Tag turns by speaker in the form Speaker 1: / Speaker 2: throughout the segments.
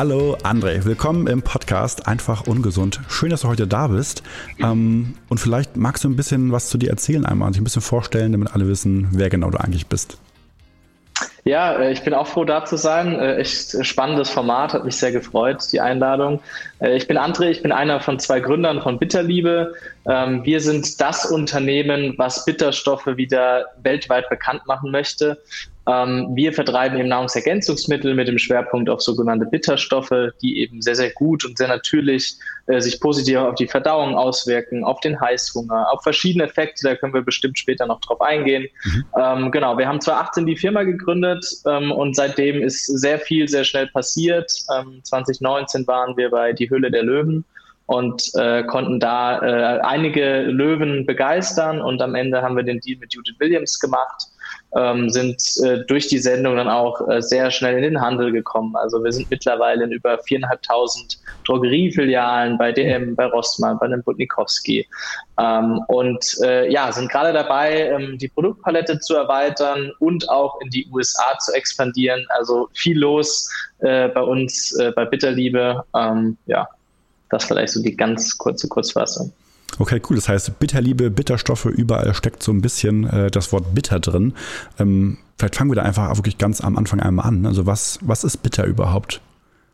Speaker 1: Hallo André, willkommen im Podcast Einfach Ungesund. Schön, dass du heute da bist. Ähm, und vielleicht magst du ein bisschen was zu dir erzählen einmal und dich ein bisschen vorstellen, damit alle wissen, wer genau du eigentlich bist.
Speaker 2: Ja, äh, ich bin auch froh, da zu sein. Äh, echt spannendes Format, hat mich sehr gefreut, die Einladung. Äh, ich bin André, ich bin einer von zwei Gründern von Bitterliebe. Ähm, wir sind das Unternehmen, was Bitterstoffe wieder weltweit bekannt machen möchte. Ähm, wir vertreiben eben Nahrungsergänzungsmittel mit dem Schwerpunkt auf sogenannte Bitterstoffe, die eben sehr, sehr gut und sehr natürlich äh, sich positiv auf die Verdauung auswirken, auf den Heißhunger, auf verschiedene Effekte, da können wir bestimmt später noch drauf eingehen. Mhm. Ähm, genau, wir haben 2018 die Firma gegründet ähm, und seitdem ist sehr viel, sehr schnell passiert. 2019 ähm, waren wir bei Die Hülle der Löwen und äh, konnten da äh, einige Löwen begeistern und am Ende haben wir den Deal mit Judith Williams gemacht ähm, sind äh, durch die Sendung dann auch äh, sehr schnell in den Handel gekommen. Also wir sind mittlerweile in über viereinhalbtausend Drogeriefilialen bei DM, bei Rossmann, bei dem Butnikowski ähm, und äh, ja, sind gerade dabei, ähm, die Produktpalette zu erweitern und auch in die USA zu expandieren. Also viel los äh, bei uns äh, bei Bitterliebe. Ähm, ja, das vielleicht so die ganz kurze Kurzfassung.
Speaker 1: Okay, cool. Das heißt, Bitterliebe, Bitterstoffe, überall steckt so ein bisschen äh, das Wort bitter drin. Ähm, vielleicht fangen wir da einfach wirklich ganz am Anfang einmal an. Also was, was ist bitter überhaupt?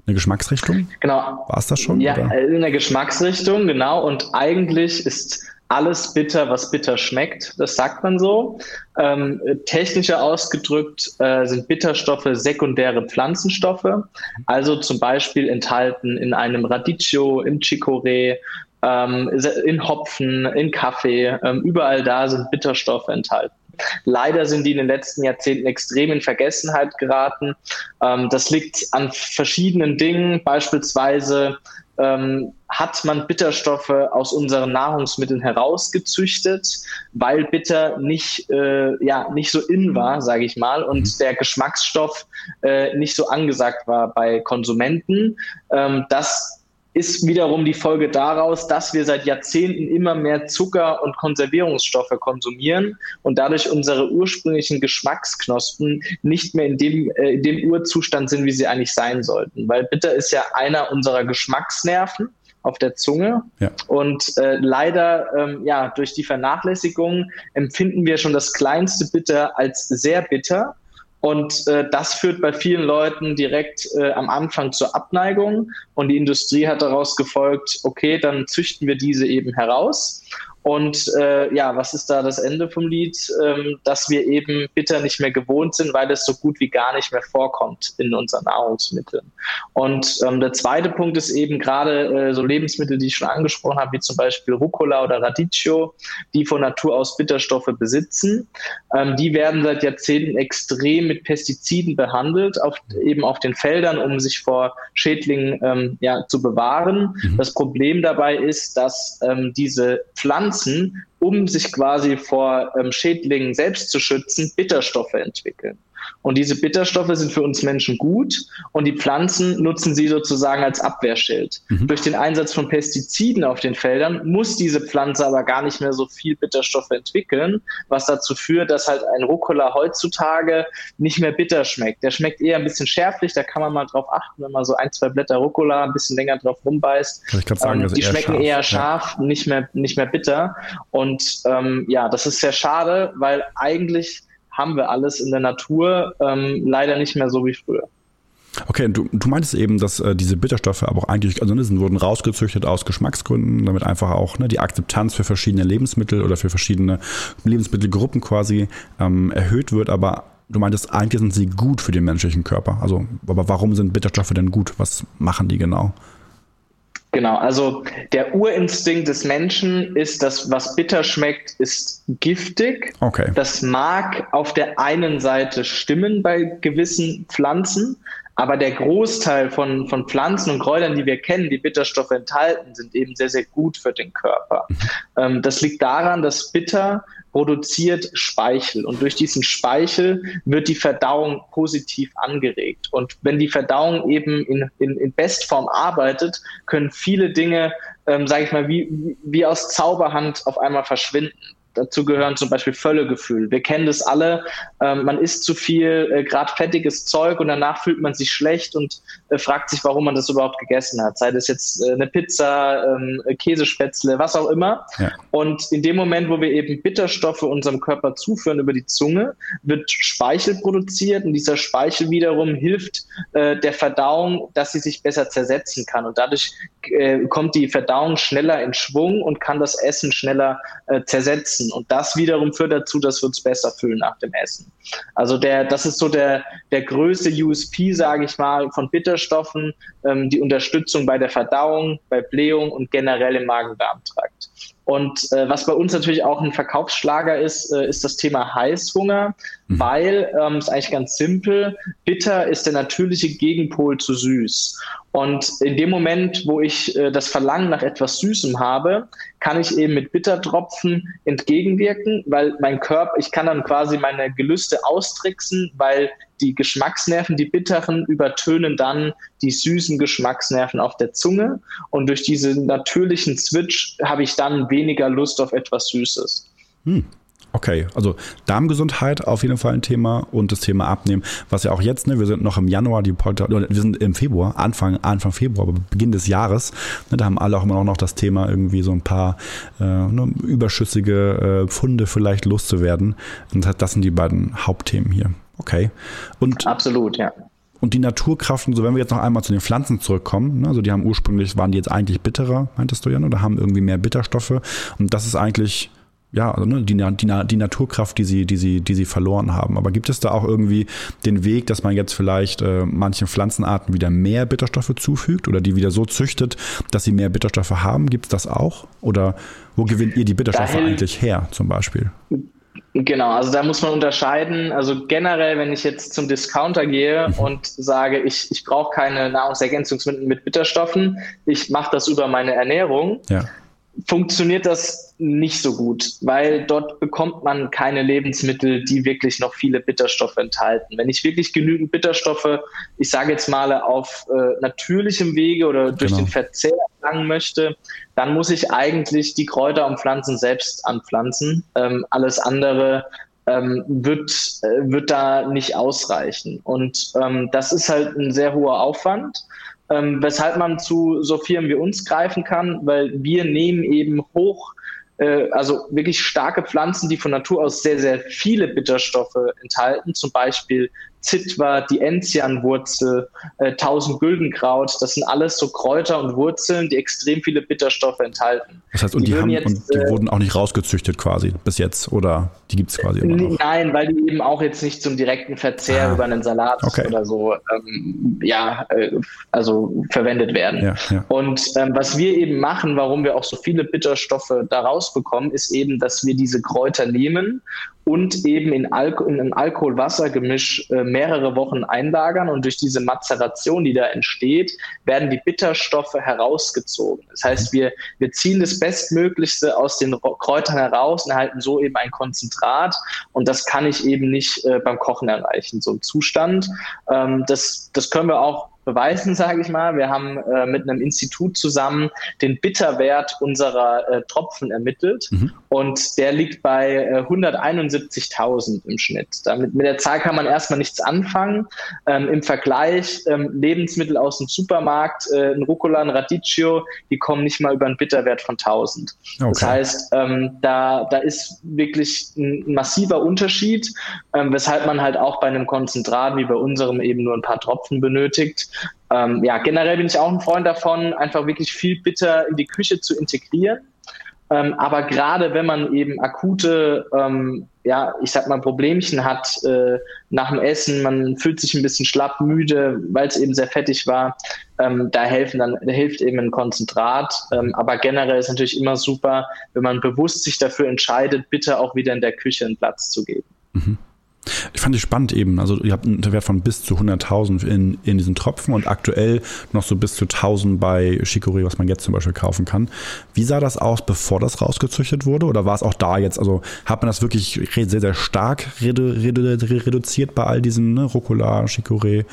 Speaker 1: Eine Geschmacksrichtung?
Speaker 2: Genau.
Speaker 1: War es das schon?
Speaker 2: Ja, oder? eine Geschmacksrichtung, genau. Und eigentlich ist alles bitter, was bitter schmeckt. Das sagt man so. Ähm, technischer ausgedrückt äh, sind Bitterstoffe sekundäre Pflanzenstoffe, also zum Beispiel enthalten in einem Radicchio, im Chicorée ähm, in Hopfen, in Kaffee, ähm, überall da sind Bitterstoffe enthalten. Leider sind die in den letzten Jahrzehnten extrem in Vergessenheit geraten. Ähm, das liegt an verschiedenen Dingen, beispielsweise ähm, hat man Bitterstoffe aus unseren Nahrungsmitteln herausgezüchtet, weil Bitter nicht, äh, ja, nicht so in war, sage ich mal, und mhm. der Geschmacksstoff äh, nicht so angesagt war bei Konsumenten. Ähm, das ist wiederum die Folge daraus, dass wir seit Jahrzehnten immer mehr Zucker und Konservierungsstoffe konsumieren und dadurch unsere ursprünglichen Geschmacksknospen nicht mehr in dem, äh, in dem Urzustand sind, wie sie eigentlich sein sollten. Weil Bitter ist ja einer unserer Geschmacksnerven auf der Zunge. Ja. Und äh, leider, ähm, ja, durch die Vernachlässigung empfinden wir schon das kleinste Bitter als sehr bitter und äh, das führt bei vielen Leuten direkt äh, am Anfang zur Abneigung. Und die Industrie hat daraus gefolgt, okay, dann züchten wir diese eben heraus. Und äh, ja, was ist da das Ende vom Lied? Ähm, dass wir eben bitter nicht mehr gewohnt sind, weil es so gut wie gar nicht mehr vorkommt in unseren Nahrungsmitteln. Und ähm, der zweite Punkt ist eben gerade äh, so Lebensmittel, die ich schon angesprochen habe, wie zum Beispiel Rucola oder Radicchio, die von Natur aus Bitterstoffe besitzen. Ähm, die werden seit Jahrzehnten extrem mit Pestiziden behandelt, auf, eben auf den Feldern, um sich vor Schädlingen ähm, ja, zu bewahren. Mhm. Das Problem dabei ist, dass ähm, diese Pflanzen Pflanzen, um sich quasi vor ähm, Schädlingen selbst zu schützen, Bitterstoffe entwickeln. Und diese Bitterstoffe sind für uns Menschen gut und die Pflanzen nutzen sie sozusagen als Abwehrschild. Mhm. Durch den Einsatz von Pestiziden auf den Feldern muss diese Pflanze aber gar nicht mehr so viel Bitterstoffe entwickeln, was dazu führt, dass halt ein Rucola heutzutage nicht mehr bitter schmeckt. Der schmeckt eher ein bisschen schärflich, da kann man mal drauf achten, wenn man so ein, zwei Blätter Rucola ein bisschen länger drauf rumbeißt.
Speaker 1: Sagen,
Speaker 2: ähm, die eher schmecken scharf. eher scharf, ja. nicht, mehr, nicht mehr bitter. Und ähm, ja, das ist sehr schade, weil eigentlich haben wir alles in der Natur, ähm, leider nicht mehr so wie früher.
Speaker 1: Okay, du, du meintest eben, dass äh, diese Bitterstoffe aber auch eigentlich, also ne, sind, wurden rausgezüchtet aus Geschmacksgründen, damit einfach auch ne, die Akzeptanz für verschiedene Lebensmittel oder für verschiedene Lebensmittelgruppen quasi ähm, erhöht wird. Aber du meintest, eigentlich sind sie gut für den menschlichen Körper. Also, aber warum sind Bitterstoffe denn gut? Was machen die genau?
Speaker 2: Genau, also der Urinstinkt des Menschen ist, dass was bitter schmeckt, ist giftig.
Speaker 1: Okay.
Speaker 2: Das mag auf der einen Seite stimmen bei gewissen Pflanzen, aber der Großteil von, von Pflanzen und Kräutern, die wir kennen, die Bitterstoffe enthalten, sind eben sehr, sehr gut für den Körper. Mhm. Ähm, das liegt daran, dass Bitter produziert Speichel und durch diesen Speichel wird die Verdauung positiv angeregt. Und wenn die Verdauung eben in, in, in Bestform arbeitet, können viele Dinge, ähm, sage ich mal, wie, wie aus Zauberhand auf einmal verschwinden. Dazu gehören zum Beispiel Völlegefühl. Wir kennen das alle. Ähm, man isst zu viel, äh, gerade fettiges Zeug und danach fühlt man sich schlecht und äh, fragt sich, warum man das überhaupt gegessen hat. Sei das jetzt äh, eine Pizza, ähm, Käsespätzle, was auch immer. Ja. Und in dem Moment, wo wir eben Bitterstoffe unserem Körper zuführen über die Zunge, wird Speichel produziert und dieser Speichel wiederum hilft äh, der Verdauung, dass sie sich besser zersetzen kann. Und dadurch äh, kommt die Verdauung schneller in Schwung und kann das Essen schneller äh, zersetzen. Und das wiederum führt dazu, dass wir uns besser fühlen nach dem Essen. Also der, das ist so der, der größte USP, sage ich mal, von Bitterstoffen, ähm, die Unterstützung bei der Verdauung, bei Blähung und generell im Magen-Darm-Trakt. Und äh, was bei uns natürlich auch ein Verkaufsschlager ist, äh, ist das Thema Heißhunger, mhm. weil, ähm, ist eigentlich ganz simpel, bitter ist der natürliche Gegenpol zu süß. Und in dem Moment, wo ich äh, das Verlangen nach etwas Süßem habe, kann ich eben mit Bittertropfen entgegenwirken, weil mein Körper, ich kann dann quasi meine Gelüste austricksen, weil die Geschmacksnerven, die bitteren, übertönen dann die süßen Geschmacksnerven auf der Zunge. Und durch diesen natürlichen Switch habe ich dann weniger Lust auf etwas Süßes.
Speaker 1: Hm. Okay, also Darmgesundheit auf jeden Fall ein Thema und das Thema Abnehmen, was ja auch jetzt, ne, wir sind noch im Januar, die Podcast, wir sind im Februar, Anfang, Anfang Februar, Beginn des Jahres, ne, da haben alle auch immer noch das Thema, irgendwie so ein paar äh, ne, überschüssige äh, Pfunde vielleicht loszuwerden. Und das sind die beiden Hauptthemen hier. Okay.
Speaker 2: Und Absolut, ja.
Speaker 1: Und die Naturkraft, so wenn wir jetzt noch einmal zu den Pflanzen zurückkommen, ne, also die haben ursprünglich, waren die jetzt eigentlich bitterer, meintest du ja, oder haben irgendwie mehr Bitterstoffe. Und das ist eigentlich, ja, also ne, die, die, die Naturkraft, die sie, die, sie, die sie verloren haben. Aber gibt es da auch irgendwie den Weg, dass man jetzt vielleicht äh, manchen Pflanzenarten wieder mehr Bitterstoffe zufügt oder die wieder so züchtet, dass sie mehr Bitterstoffe haben? Gibt es das auch? Oder wo gewinnt ihr die Bitterstoffe Dahin, eigentlich her, zum Beispiel?
Speaker 2: Genau, also da muss man unterscheiden. Also generell, wenn ich jetzt zum Discounter gehe mhm. und sage, ich, ich brauche keine Nahrungsergänzungsmittel mit Bitterstoffen, ich mache das über meine Ernährung, ja. Funktioniert das nicht so gut, weil dort bekommt man keine Lebensmittel, die wirklich noch viele Bitterstoffe enthalten. Wenn ich wirklich genügend Bitterstoffe, ich sage jetzt mal, auf äh, natürlichem Wege oder durch genau. den Verzehr erlangen möchte, dann muss ich eigentlich die Kräuter und Pflanzen selbst anpflanzen. Ähm, alles andere ähm, wird, äh, wird da nicht ausreichen. Und ähm, das ist halt ein sehr hoher Aufwand. Ähm, weshalb man zu so Firmen wie uns greifen kann, weil wir nehmen eben hoch äh, also wirklich starke Pflanzen, die von Natur aus sehr, sehr viele Bitterstoffe enthalten, zum Beispiel Zitwa, die Enzianwurzel, äh, Tausendgüldenkraut, das sind alles so Kräuter und Wurzeln, die extrem viele Bitterstoffe enthalten.
Speaker 1: Das heißt, und die, die, haben, jetzt, und die äh, wurden auch nicht rausgezüchtet quasi bis jetzt oder die gibt es quasi immer noch?
Speaker 2: Nein, weil die eben auch jetzt nicht zum direkten Verzehr ah, über einen Salat okay. oder so ähm, ja, äh, also verwendet werden. Ja, ja. Und ähm, was wir eben machen, warum wir auch so viele Bitterstoffe da rausbekommen, ist eben, dass wir diese Kräuter nehmen und eben in, Alko in einem Alkohol-Wasser-Gemisch äh, mehrere Wochen einlagern und durch diese Mazeration, die da entsteht, werden die Bitterstoffe herausgezogen. Das heißt, wir, wir ziehen das Bestmöglichste aus den Kräutern heraus und erhalten so eben ein Konzentrat und das kann ich eben nicht äh, beim Kochen erreichen, so ein Zustand. Ähm, das, das können wir auch beweisen, sage ich mal. Wir haben äh, mit einem Institut zusammen den Bitterwert unserer äh, Tropfen ermittelt mhm. und der liegt bei äh, 171.000 im Schnitt. Damit, mit der Zahl kann man erstmal nichts anfangen. Ähm, Im Vergleich ähm, Lebensmittel aus dem Supermarkt, äh, ein Rucola, ein Radicchio, die kommen nicht mal über einen Bitterwert von 1000. Okay. Das heißt, ähm, da, da ist wirklich ein massiver Unterschied, ähm, weshalb man halt auch bei einem Konzentrat wie bei unserem eben nur ein paar Tropfen benötigt. Ähm, ja, generell bin ich auch ein Freund davon, einfach wirklich viel Bitter in die Küche zu integrieren. Ähm, aber gerade wenn man eben akute, ähm, ja, ich sag mal, Problemchen hat äh, nach dem Essen, man fühlt sich ein bisschen schlapp, müde, weil es eben sehr fettig war, ähm, da helfen dann, da hilft eben ein Konzentrat. Ähm, aber generell ist natürlich immer super, wenn man bewusst sich dafür entscheidet, bitte auch wieder in der Küche einen Platz zu geben. Mhm.
Speaker 1: Ich fand die spannend eben. Also ihr habt einen Wert von bis zu 100.000 in, in diesen Tropfen und aktuell noch so bis zu 1.000 bei Chicorée, was man jetzt zum Beispiel kaufen kann. Wie sah das aus, bevor das rausgezüchtet wurde? Oder war es auch da jetzt, also hat man das wirklich sehr, sehr stark redu redu reduziert bei all diesen ne, Rucola, Chicorée,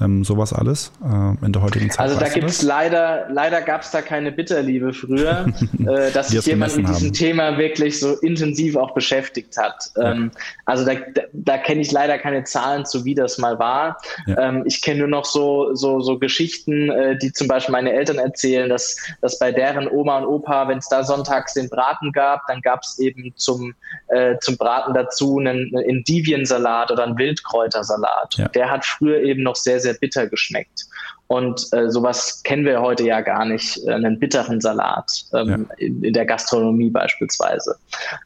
Speaker 1: ähm, sowas alles äh, in der heutigen Zeit?
Speaker 2: Also da gibt es leider, leider gab es da keine Bitterliebe früher, äh, dass sich jemand mit diesem haben. Thema wirklich so intensiv auch beschäftigt hat. Ja. Ähm, also da, da kenne ich leider keine Zahlen zu, wie das mal war. Ja. Ähm, ich kenne nur noch so, so, so Geschichten, äh, die zum Beispiel meine Eltern erzählen, dass, dass bei deren Oma und Opa, wenn es da sonntags den Braten gab, dann gab es eben zum, äh, zum Braten dazu einen, einen Endiviensalat oder einen Wildkräutersalat. Ja. Der hat früher eben noch sehr, sehr bitter geschmeckt. Und äh, sowas kennen wir heute ja gar nicht, äh, einen bitteren Salat ähm, ja. in, in, der Gastronomie beispielsweise.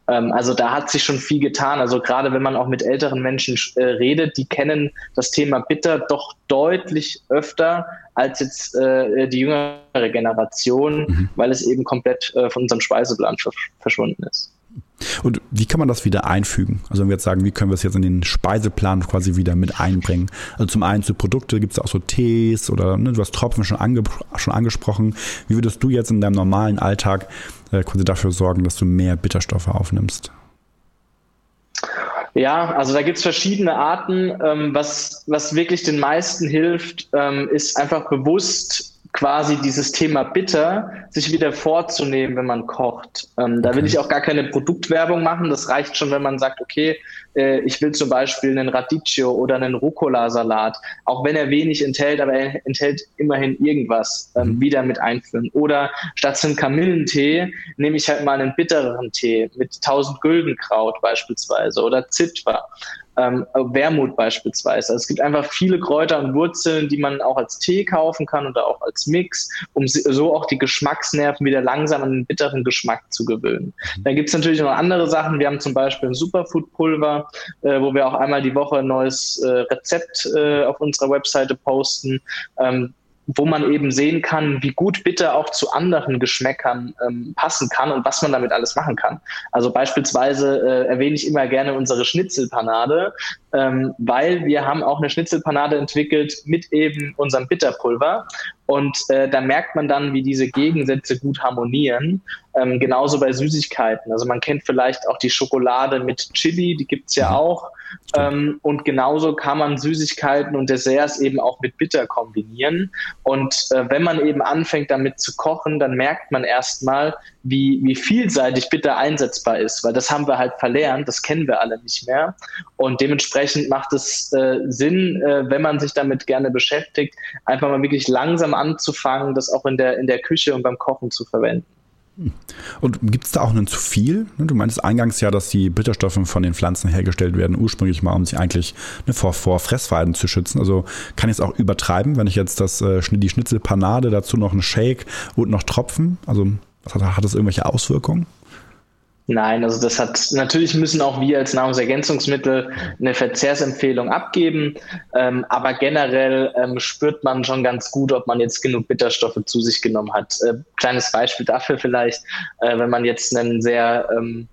Speaker 2: Ähm, also da hat sich schon viel getan. Also gerade wenn man auch mit älteren Menschen äh, redet, die kennen das Thema bitter doch deutlich öfter als jetzt äh, die jüngere Generation, mhm. weil es eben komplett äh, von unserem Speiseplan verschwunden ist.
Speaker 1: Und wie kann man das wieder einfügen? Also wenn wir jetzt sagen, wie können wir es jetzt in den Speiseplan quasi wieder mit einbringen? Also zum einen zu Produkte gibt es auch so Tees oder ne, du hast Tropfen schon, ange schon angesprochen. Wie würdest du jetzt in deinem normalen Alltag äh, quasi dafür sorgen, dass du mehr Bitterstoffe aufnimmst?
Speaker 2: Ja, also da gibt es verschiedene Arten. Ähm, was, was wirklich den meisten hilft, ähm, ist einfach bewusst quasi dieses Thema bitter sich wieder vorzunehmen, wenn man kocht. Ähm, da will ich auch gar keine Produktwerbung machen. Das reicht schon, wenn man sagt, okay, äh, ich will zum Beispiel einen Radicchio oder einen Rucola-Salat, auch wenn er wenig enthält, aber er enthält immerhin irgendwas, ähm, mhm. wieder mit einführen. Oder statt einem Kamillentee nehme ich halt mal einen bittereren Tee mit 1000 Güldenkraut beispielsweise oder Zitwa ähm, Wermut beispielsweise. Also es gibt einfach viele Kräuter und Wurzeln, die man auch als Tee kaufen kann oder auch als Mix, um so auch die Geschmacksnerven wieder langsam an den bitteren Geschmack zu gewöhnen. Mhm. Dann gibt es natürlich noch andere Sachen. Wir haben zum Beispiel ein Superfood-Pulver, äh, wo wir auch einmal die Woche ein neues äh, Rezept äh, auf unserer Webseite posten. Ähm, wo man eben sehen kann, wie gut Bitter auch zu anderen Geschmäckern ähm, passen kann und was man damit alles machen kann. Also beispielsweise äh, erwähne ich immer gerne unsere Schnitzelpanade, ähm, weil wir haben auch eine Schnitzelpanade entwickelt mit eben unserem Bitterpulver. Und äh, da merkt man dann, wie diese Gegensätze gut harmonieren. Ähm, genauso bei Süßigkeiten. Also man kennt vielleicht auch die Schokolade mit Chili, die gibt's ja mhm. auch. Ähm, und genauso kann man Süßigkeiten und Desserts eben auch mit Bitter kombinieren. Und äh, wenn man eben anfängt damit zu kochen, dann merkt man erstmal, wie, wie vielseitig Bitter einsetzbar ist, weil das haben wir halt verlernt, das kennen wir alle nicht mehr. Und dementsprechend macht es äh, Sinn, äh, wenn man sich damit gerne beschäftigt, einfach mal wirklich langsam anzufangen, das auch in der, in der Küche und beim Kochen zu verwenden.
Speaker 1: Und gibt es da auch einen zu viel? Ne, du meintest eingangs ja, dass die Bitterstoffe von den Pflanzen hergestellt werden, ursprünglich mal, um sie eigentlich ne, vor, vor Fressfeinden zu schützen. Also kann ich es auch übertreiben, wenn ich jetzt das, äh, die Schnitzelpanade, dazu noch einen Shake und noch Tropfen? Also hat, hat das irgendwelche Auswirkungen?
Speaker 2: Nein, also das hat natürlich müssen auch wir als Nahrungsergänzungsmittel eine Verzehrsempfehlung abgeben, ähm, aber generell ähm, spürt man schon ganz gut, ob man jetzt genug Bitterstoffe zu sich genommen hat. Äh, kleines Beispiel dafür vielleicht, äh, wenn man jetzt einen sehr ähm,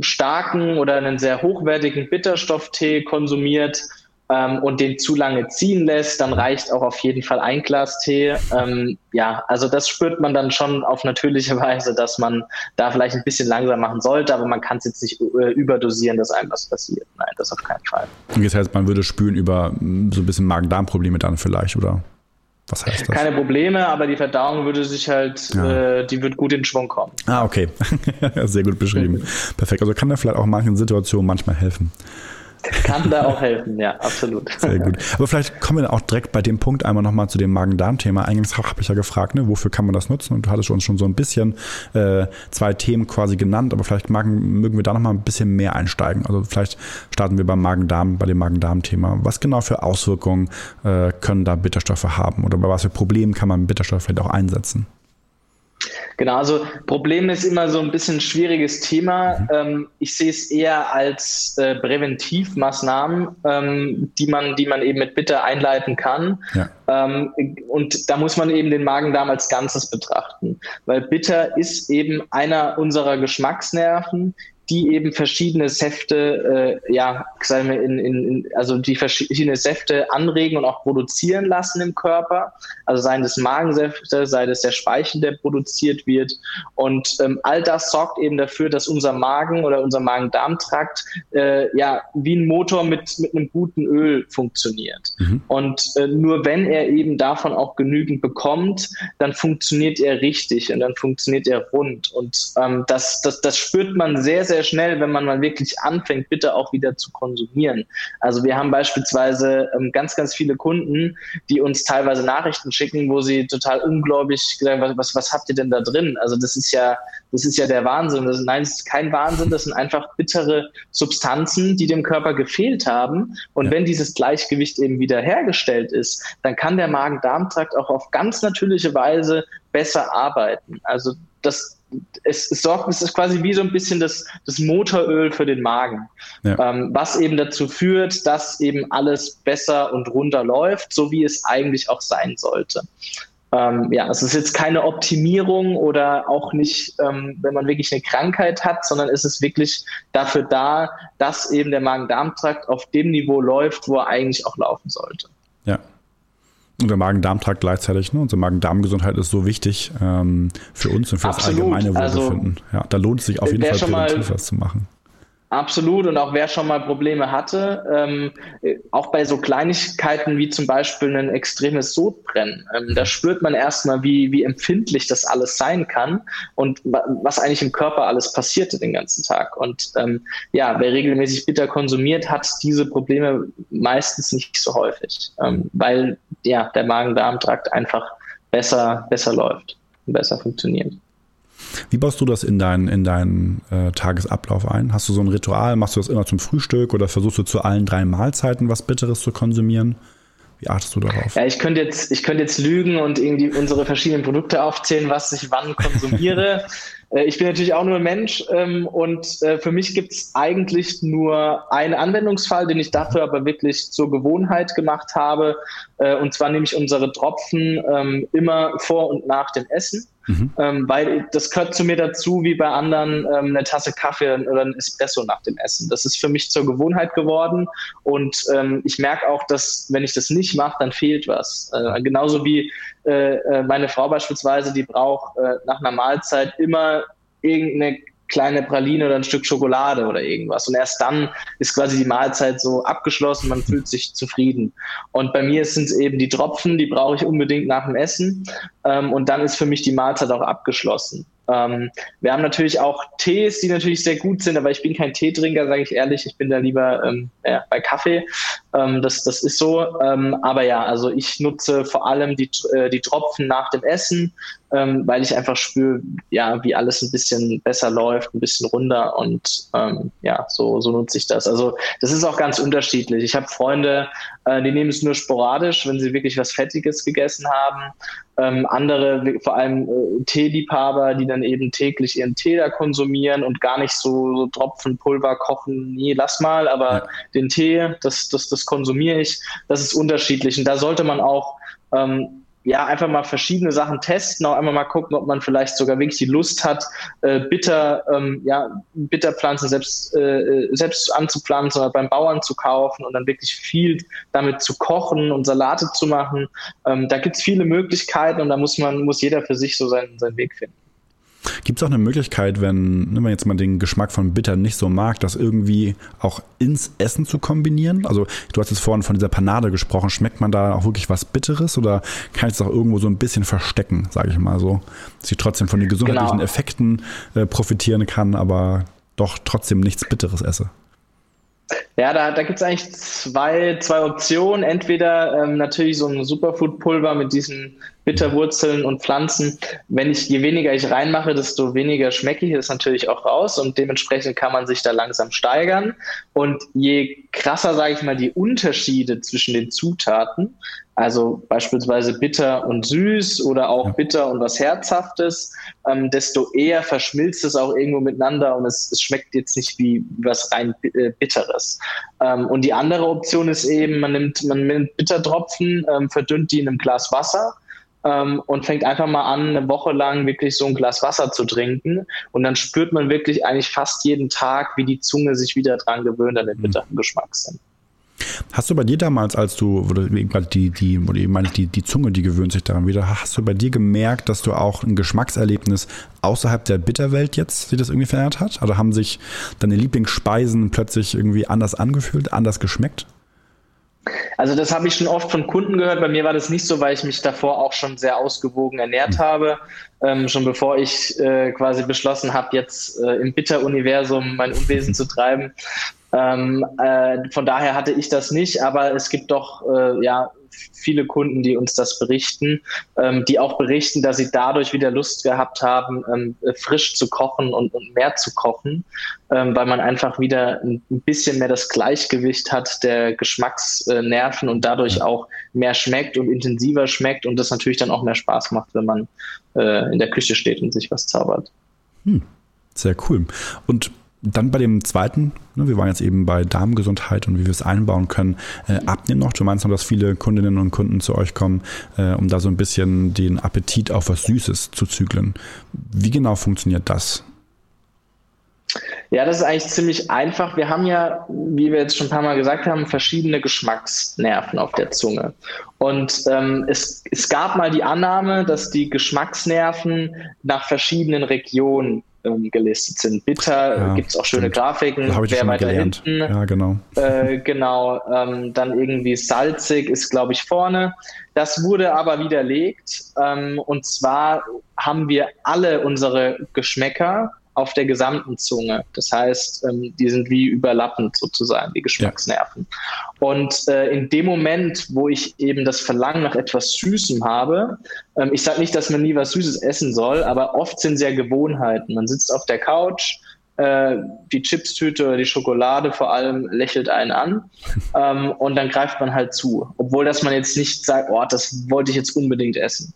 Speaker 2: starken oder einen sehr hochwertigen Bitterstofftee konsumiert, ähm, und den zu lange ziehen lässt, dann reicht auch auf jeden Fall ein Glas Tee. Ähm, ja, also das spürt man dann schon auf natürliche Weise, dass man da vielleicht ein bisschen langsam machen sollte, aber man kann es jetzt nicht äh, überdosieren, dass einem was passiert. Nein, das auf keinen Fall.
Speaker 1: Das heißt, man würde spüren über mm, so ein bisschen Magen-Darm-Probleme dann vielleicht, oder?
Speaker 2: Was heißt das? Keine Probleme, aber die Verdauung würde sich halt, ja. äh, die wird gut in Schwung kommen.
Speaker 1: Ah, okay. Sehr gut beschrieben. Perfekt. Also kann da vielleicht auch in manchen Situationen manchmal helfen.
Speaker 2: Kann da auch helfen, ja, absolut.
Speaker 1: Sehr gut. Aber vielleicht kommen wir auch direkt bei dem Punkt einmal nochmal zu dem Magen-Darm-Thema. Eingangs habe ich ja gefragt, ne, wofür kann man das nutzen? Und du hattest uns schon so ein bisschen äh, zwei Themen quasi genannt, aber vielleicht magen, mögen wir da nochmal ein bisschen mehr einsteigen. Also vielleicht starten wir beim Magen-Darm, bei dem Magen-Darm-Thema. Was genau für Auswirkungen äh, können da Bitterstoffe haben? Oder bei was für Problemen kann man Bitterstoffe vielleicht auch einsetzen?
Speaker 2: Genau, also Problem ist immer so ein bisschen ein schwieriges Thema. Mhm. Ähm, ich sehe es eher als äh, Präventivmaßnahmen, ähm, die, man, die man eben mit Bitter einleiten kann. Ja. Ähm, und da muss man eben den Magen-Darm als Ganzes betrachten, weil Bitter ist eben einer unserer Geschmacksnerven, die eben verschiedene Säfte, äh, ja, sagen wir, in, in, also die verschiedene Säfte anregen und auch produzieren lassen im Körper. Also seien das Magensäfte, sei das der Speichel, der produziert wird. Und ähm, all das sorgt eben dafür, dass unser Magen oder unser Magen-Darm-Trakt äh, ja wie ein Motor mit, mit einem guten Öl funktioniert. Mhm. Und äh, nur wenn er eben davon auch genügend bekommt, dann funktioniert er richtig und dann funktioniert er rund. Und ähm, das, das, das spürt man sehr, sehr schnell, wenn man mal wirklich anfängt, bitte auch wieder zu konsumieren. Also wir haben beispielsweise ähm, ganz, ganz viele Kunden, die uns teilweise Nachrichten schicken, wo sie total ungläubig sagen, was, was, was habt ihr denn da drin? Also das ist ja, das ist ja der Wahnsinn. Das, nein, es ist kein Wahnsinn, das sind einfach bittere Substanzen, die dem Körper gefehlt haben. Und ja. wenn dieses Gleichgewicht eben wieder hergestellt ist, dann kann der Magen-Darm-Trakt auch auf ganz natürliche Weise besser arbeiten. Also das, es, es sorgt, es ist quasi wie so ein bisschen das, das Motoröl für den Magen, ja. ähm, was eben dazu führt, dass eben alles besser und runter läuft, so wie es eigentlich auch sein sollte. Ähm, ja, es ist jetzt keine Optimierung oder auch nicht, ähm, wenn man wirklich eine Krankheit hat, sondern es ist wirklich dafür da, dass eben der Magen-Darm-Trakt auf dem Niveau läuft, wo er eigentlich auch laufen sollte.
Speaker 1: Ja, und der Magen-Darm-Trakt gleichzeitig, ne? Unsere Magen-Darm-Gesundheit ist so wichtig ähm, für uns und für Absolut. das allgemeine also, Wohlbefinden. Also, ja, da lohnt es sich auf jeden Fall präventiv was zu machen.
Speaker 2: Absolut. Und auch wer schon mal Probleme hatte, ähm, auch bei so Kleinigkeiten wie zum Beispiel ein extremes Sodbrennen, ähm, da spürt man erstmal, wie, wie empfindlich das alles sein kann und was eigentlich im Körper alles passierte den ganzen Tag. Und ähm, ja, wer regelmäßig bitter konsumiert, hat diese Probleme meistens nicht so häufig, ähm, weil ja, der Magen-Darm-Trakt einfach besser, besser läuft und besser funktioniert.
Speaker 1: Wie baust du das in deinen, in deinen äh, Tagesablauf ein? Hast du so ein Ritual? Machst du das immer zum Frühstück oder versuchst du zu allen drei Mahlzeiten was Bitteres zu konsumieren? Wie achtest du darauf?
Speaker 2: Ja, ich könnte jetzt, ich könnte jetzt lügen und irgendwie unsere verschiedenen Produkte aufzählen, was ich wann konsumiere. Äh, ich bin natürlich auch nur ein Mensch ähm, und äh, für mich gibt es eigentlich nur einen Anwendungsfall, den ich dafür aber wirklich zur Gewohnheit gemacht habe. Äh, und zwar nehme ich unsere Tropfen ähm, immer vor und nach dem Essen. Mhm. Ähm, weil das gehört zu mir dazu, wie bei anderen ähm, eine Tasse Kaffee oder ein Espresso nach dem Essen. Das ist für mich zur Gewohnheit geworden und ähm, ich merke auch, dass wenn ich das nicht mache, dann fehlt was. Äh, genauso wie äh, äh meine Frau beispielsweise, die braucht äh, nach einer Mahlzeit immer irgendeine kleine Praline oder ein Stück Schokolade oder irgendwas. Und erst dann ist quasi die Mahlzeit so abgeschlossen, man fühlt sich zufrieden. Und bei mir sind es eben die Tropfen, die brauche ich unbedingt nach dem Essen. Ähm, und dann ist für mich die Mahlzeit auch abgeschlossen. Ähm, wir haben natürlich auch Tees, die natürlich sehr gut sind, aber ich bin kein Teetrinker, sage ich ehrlich. Ich bin da lieber ähm, ja, bei Kaffee. Ähm, das, das ist so. Ähm, aber ja, also ich nutze vor allem die, äh, die Tropfen nach dem Essen, ähm, weil ich einfach spüre, ja, wie alles ein bisschen besser läuft, ein bisschen runder und ähm, ja, so, so nutze ich das. Also das ist auch ganz unterschiedlich. Ich habe Freunde, äh, die nehmen es nur sporadisch, wenn sie wirklich was Fettiges gegessen haben. Ähm, andere, vor allem äh, Teeliebhaber, die dann eben täglich ihren Tee da konsumieren und gar nicht so, so Tropfen, Pulver kochen. Nee, lass mal, aber ja. den Tee, das, das, das konsumiere ich. Das ist unterschiedlich. Und da sollte man auch ähm, ja, einfach mal verschiedene Sachen testen, auch einmal mal gucken, ob man vielleicht sogar wirklich die Lust hat, äh, bitter, ähm, ja, Bitterpflanzen selbst, äh, selbst anzupflanzen oder beim Bauern zu kaufen und dann wirklich viel damit zu kochen und Salate zu machen. Ähm, da gibt es viele Möglichkeiten und da muss man, muss jeder für sich so seinen, seinen Weg finden.
Speaker 1: Gibt es auch eine Möglichkeit, wenn, wenn man jetzt mal den Geschmack von Bitter nicht so mag, das irgendwie auch ins Essen zu kombinieren? Also du hast jetzt vorhin von dieser Panade gesprochen. Schmeckt man da auch wirklich was Bitteres oder kann ich es auch irgendwo so ein bisschen verstecken, sage ich mal so, dass ich trotzdem von den gesundheitlichen genau. Effekten äh, profitieren kann, aber doch trotzdem nichts Bitteres esse?
Speaker 2: Ja, da, da gibt es eigentlich zwei, zwei Optionen. Entweder ähm, natürlich so ein Superfood-Pulver mit diesen Bitterwurzeln und Pflanzen. Wenn ich, je weniger ich reinmache, desto weniger schmecke ich es natürlich auch raus und dementsprechend kann man sich da langsam steigern. Und je krasser, sage ich mal, die Unterschiede zwischen den Zutaten, also beispielsweise bitter und süß oder auch bitter und was Herzhaftes, ähm, desto eher verschmilzt es auch irgendwo miteinander und es, es schmeckt jetzt nicht wie was rein äh, Bitteres. Ähm, und die andere Option ist eben, man nimmt, man nimmt Bittertropfen, ähm, verdünnt die in einem Glas Wasser ähm, und fängt einfach mal an, eine Woche lang wirklich so ein Glas Wasser zu trinken. Und dann spürt man wirklich eigentlich fast jeden Tag, wie die Zunge sich wieder dran gewöhnt an den mhm. bitteren Geschmackssinn.
Speaker 1: Hast du bei dir damals, als du, oder die, die, oder eben meine ich, die, die Zunge, die gewöhnt sich daran wieder, hast du bei dir gemerkt, dass du auch ein Geschmackserlebnis außerhalb der Bitterwelt jetzt, sich das irgendwie verändert hat? Also haben sich deine Lieblingsspeisen plötzlich irgendwie anders angefühlt, anders geschmeckt?
Speaker 2: Also das habe ich schon oft von Kunden gehört. Bei mir war das nicht so, weil ich mich davor auch schon sehr ausgewogen ernährt mhm. habe. Ähm, schon bevor ich äh, quasi beschlossen habe, jetzt äh, im Bitter-Universum mein Unwesen zu treiben, ähm, äh, von daher hatte ich das nicht, aber es gibt doch äh, ja viele Kunden, die uns das berichten, ähm, die auch berichten, dass sie dadurch wieder Lust gehabt haben, ähm, frisch zu kochen und, und mehr zu kochen, ähm, weil man einfach wieder ein bisschen mehr das Gleichgewicht hat der Geschmacksnerven und dadurch auch mehr schmeckt und intensiver schmeckt und das natürlich dann auch mehr Spaß macht, wenn man äh, in der Küche steht und sich was zaubert.
Speaker 1: Hm, sehr cool. Und dann bei dem zweiten, ne, wir waren jetzt eben bei Darmgesundheit und wie wir es einbauen können, äh, abnehmen noch. Du meinst noch, dass viele Kundinnen und Kunden zu euch kommen, äh, um da so ein bisschen den Appetit auf was Süßes zu zügeln. Wie genau funktioniert das?
Speaker 2: Ja, das ist eigentlich ziemlich einfach. Wir haben ja, wie wir jetzt schon ein paar Mal gesagt haben, verschiedene Geschmacksnerven auf der Zunge. Und ähm, es, es gab mal die Annahme, dass die Geschmacksnerven nach verschiedenen Regionen ähm, gelistet sind. Bitter ja, gibt es auch schöne stimmt. Grafiken.
Speaker 1: Habe ich wer weiter gelernt. hinten.
Speaker 2: Ja, genau. Äh, genau. Ähm, dann irgendwie salzig ist, glaube ich, vorne. Das wurde aber widerlegt. Ähm, und zwar haben wir alle unsere Geschmäcker auf der gesamten Zunge. Das heißt, ähm, die sind wie überlappend sozusagen, die Geschmacksnerven. Ja. Und äh, in dem Moment, wo ich eben das Verlangen nach etwas Süßem habe, ähm, ich sage nicht, dass man nie was Süßes essen soll, aber oft sind es ja Gewohnheiten. Man sitzt auf der Couch, äh, die Chipstüte oder die Schokolade vor allem lächelt einen an ähm, und dann greift man halt zu, obwohl dass man jetzt nicht sagt, oh, das wollte ich jetzt unbedingt essen.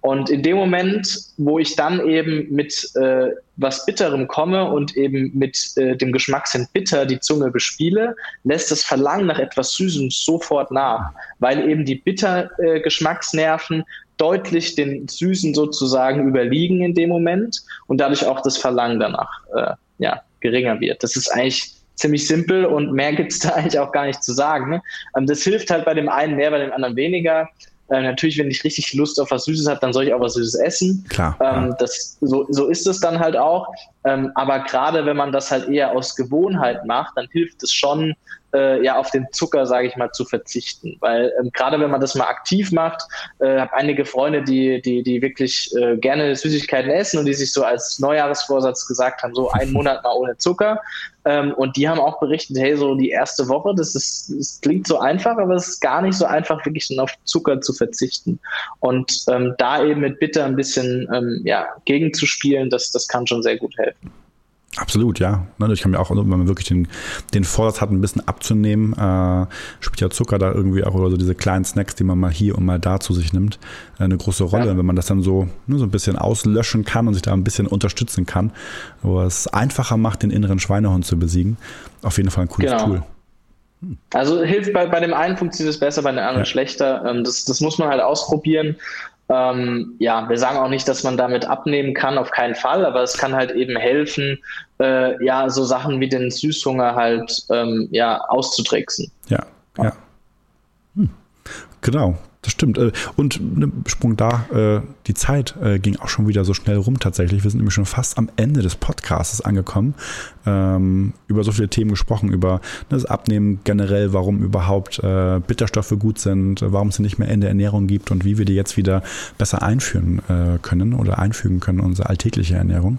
Speaker 2: Und in dem Moment, wo ich dann eben mit äh, was Bitterem komme und eben mit äh, dem Geschmackssinn bitter die Zunge bespiele, lässt das Verlangen nach etwas Süßem sofort nach, weil eben die Bitter-Geschmacksnerven äh, deutlich den Süßen sozusagen überliegen in dem Moment und dadurch auch das Verlangen danach äh, ja, geringer wird. Das ist eigentlich ziemlich simpel und mehr gibt es da eigentlich auch gar nicht zu sagen. Ne? Ähm, das hilft halt bei dem einen mehr, bei dem anderen weniger. Äh, natürlich, wenn ich richtig Lust auf was Süßes habe, dann soll ich auch was Süßes essen.
Speaker 1: Klar.
Speaker 2: Ähm, das, so, so ist es dann halt auch. Ähm, aber gerade wenn man das halt eher aus Gewohnheit macht, dann hilft es schon, äh, ja auf den Zucker, sage ich mal, zu verzichten. Weil ähm, gerade wenn man das mal aktiv macht, äh, habe einige Freunde, die, die, die wirklich äh, gerne Süßigkeiten essen und die sich so als Neujahresvorsatz gesagt haben, so einen Monat mal ohne Zucker. Ähm, und die haben auch berichtet, hey, so die erste Woche, das ist, das klingt so einfach, aber es ist gar nicht so einfach, wirklich dann auf Zucker zu verzichten. Und ähm, da eben mit Bitter ein bisschen ähm, ja, gegenzuspielen, das, das kann schon sehr gut helfen.
Speaker 1: Absolut, ja. Ne, ich kann mir auch, wenn man wirklich den, den Vorsatz hat, ein bisschen abzunehmen, äh, spielt ja Zucker da irgendwie auch oder so diese kleinen Snacks, die man mal hier und mal da zu sich nimmt, äh, eine große Rolle. Ja. Wenn man das dann so, ne, so ein bisschen auslöschen kann und sich da ein bisschen unterstützen kann, wo es einfacher macht, den inneren Schweinehund zu besiegen, auf jeden Fall ein cooles genau. Tool.
Speaker 2: Also hilft bei, bei dem einen funktioniert es besser, bei dem anderen ja. schlechter. Ähm, das, das muss man halt ausprobieren. Ähm, ja, wir sagen auch nicht, dass man damit abnehmen kann, auf keinen Fall, aber es kann halt eben helfen, äh, ja, so Sachen wie den Süßhunger halt ähm, ja, auszutricksen.
Speaker 1: Ja, ja. Hm. Genau. Das stimmt. Äh, und ne, Sprung da, äh, die Zeit äh, ging auch schon wieder so schnell rum tatsächlich. Wir sind nämlich schon fast am Ende des Podcasts angekommen. Ähm, über so viele Themen gesprochen, über das Abnehmen generell, warum überhaupt Bitterstoffe gut sind, warum es nicht mehr in der Ernährung gibt und wie wir die jetzt wieder besser einführen können oder einfügen können unsere alltägliche Ernährung.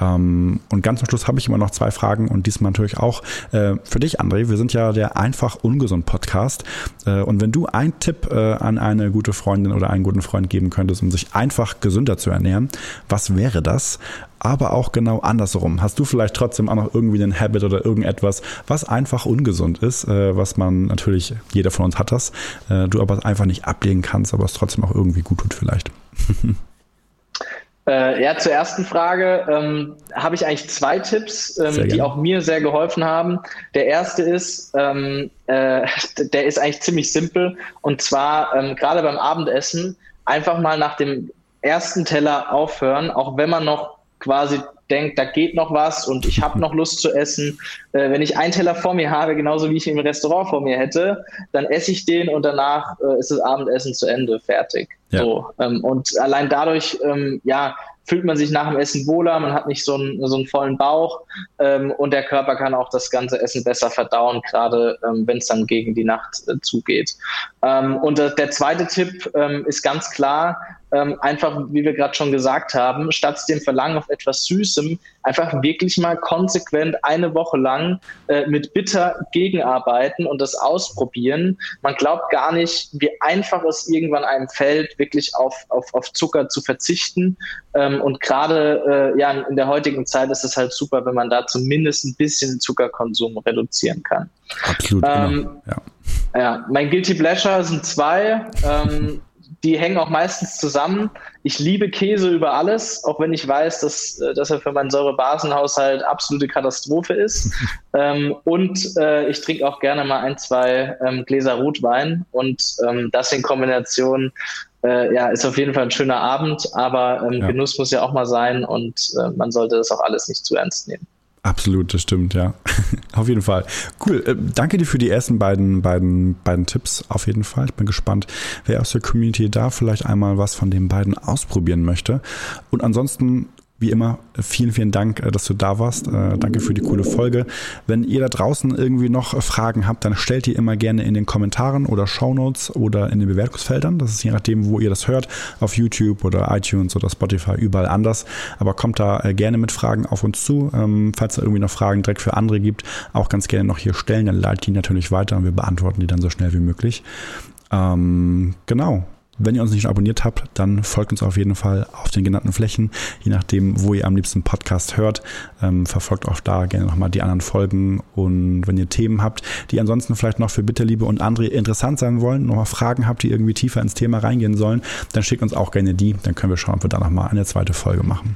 Speaker 1: Ähm, und ganz am Schluss habe ich immer noch zwei Fragen und diesmal natürlich auch äh, für dich, André. Wir sind ja der einfach ungesund Podcast. Äh, und wenn du einen Tipp äh, an eine gute Freundin oder einen guten Freund geben könntest, um sich einfach gesünder zu ernähren, was wäre das? aber auch genau andersrum. Hast du vielleicht trotzdem auch noch irgendwie einen Habit oder irgendetwas, was einfach ungesund ist, äh, was man natürlich, jeder von uns hat das, äh, du aber einfach nicht ablegen kannst, aber es trotzdem auch irgendwie gut tut vielleicht.
Speaker 2: Äh, ja, zur ersten Frage ähm, habe ich eigentlich zwei Tipps, ähm, die auch mir sehr geholfen haben. Der erste ist, ähm, äh, der ist eigentlich ziemlich simpel und zwar ähm, gerade beim Abendessen einfach mal nach dem ersten Teller aufhören, auch wenn man noch quasi denkt, da geht noch was und ich habe noch Lust zu essen. Äh, wenn ich einen Teller vor mir habe, genauso wie ich ihn im Restaurant vor mir hätte, dann esse ich den und danach äh, ist das Abendessen zu Ende, fertig. Ja. So, ähm, und allein dadurch, ähm, ja, fühlt man sich nach dem Essen wohler, man hat nicht so einen, so einen vollen Bauch ähm, und der Körper kann auch das ganze Essen besser verdauen, gerade ähm, wenn es dann gegen die Nacht äh, zugeht. Ähm, und äh, der zweite Tipp ähm, ist ganz klar, ähm, einfach, wie wir gerade schon gesagt haben, statt dem Verlangen auf etwas Süßem, einfach wirklich mal konsequent eine Woche lang äh, mit Bitter gegenarbeiten und das ausprobieren. Man glaubt gar nicht, wie einfach es irgendwann einem fällt, wirklich auf, auf, auf Zucker zu verzichten. Ähm, und gerade äh, ja, in der heutigen Zeit ist es halt super, wenn man da zumindest ein bisschen Zuckerkonsum reduzieren kann.
Speaker 1: Absolut, genau. ähm, genau.
Speaker 2: Ja. Ja, mein Guilty Pleasure sind zwei. Die hängen auch meistens zusammen. Ich liebe Käse über alles, auch wenn ich weiß, dass, äh, dass er für meinen Säurebasenhaushalt absolute Katastrophe ist. ähm, und äh, ich trinke auch gerne mal ein, zwei ähm, Gläser Rotwein. Und ähm, das in Kombination äh, ja, ist auf jeden Fall ein schöner Abend, aber ähm, ja. Genuss muss ja auch mal sein und äh, man sollte das auch alles nicht zu ernst nehmen.
Speaker 1: Absolut, das stimmt, ja. auf jeden Fall. Cool. Äh, danke dir für die ersten beiden, beiden, beiden Tipps. Auf jeden Fall. Ich bin gespannt, wer aus der Community da vielleicht einmal was von den beiden ausprobieren möchte. Und ansonsten wie immer, vielen, vielen Dank, äh, dass du da warst. Äh, danke für die coole Folge. Wenn ihr da draußen irgendwie noch Fragen habt, dann stellt die immer gerne in den Kommentaren oder Shownotes oder in den Bewertungsfeldern. Das ist je nachdem, wo ihr das hört, auf YouTube oder iTunes oder Spotify, überall anders. Aber kommt da äh, gerne mit Fragen auf uns zu. Ähm, falls es irgendwie noch Fragen direkt für andere gibt, auch ganz gerne noch hier stellen. Dann leitet die natürlich weiter und wir beantworten die dann so schnell wie möglich. Ähm, genau. Wenn ihr uns nicht abonniert habt, dann folgt uns auf jeden Fall auf den genannten Flächen, je nachdem, wo ihr am liebsten Podcast hört. Ähm, verfolgt auch da gerne nochmal die anderen Folgen. Und wenn ihr Themen habt, die ansonsten vielleicht noch für Bitterliebe und andere interessant sein wollen, nochmal Fragen habt, die irgendwie tiefer ins Thema reingehen sollen, dann schickt uns auch gerne die. Dann können wir schauen, ob wir da nochmal eine zweite Folge machen.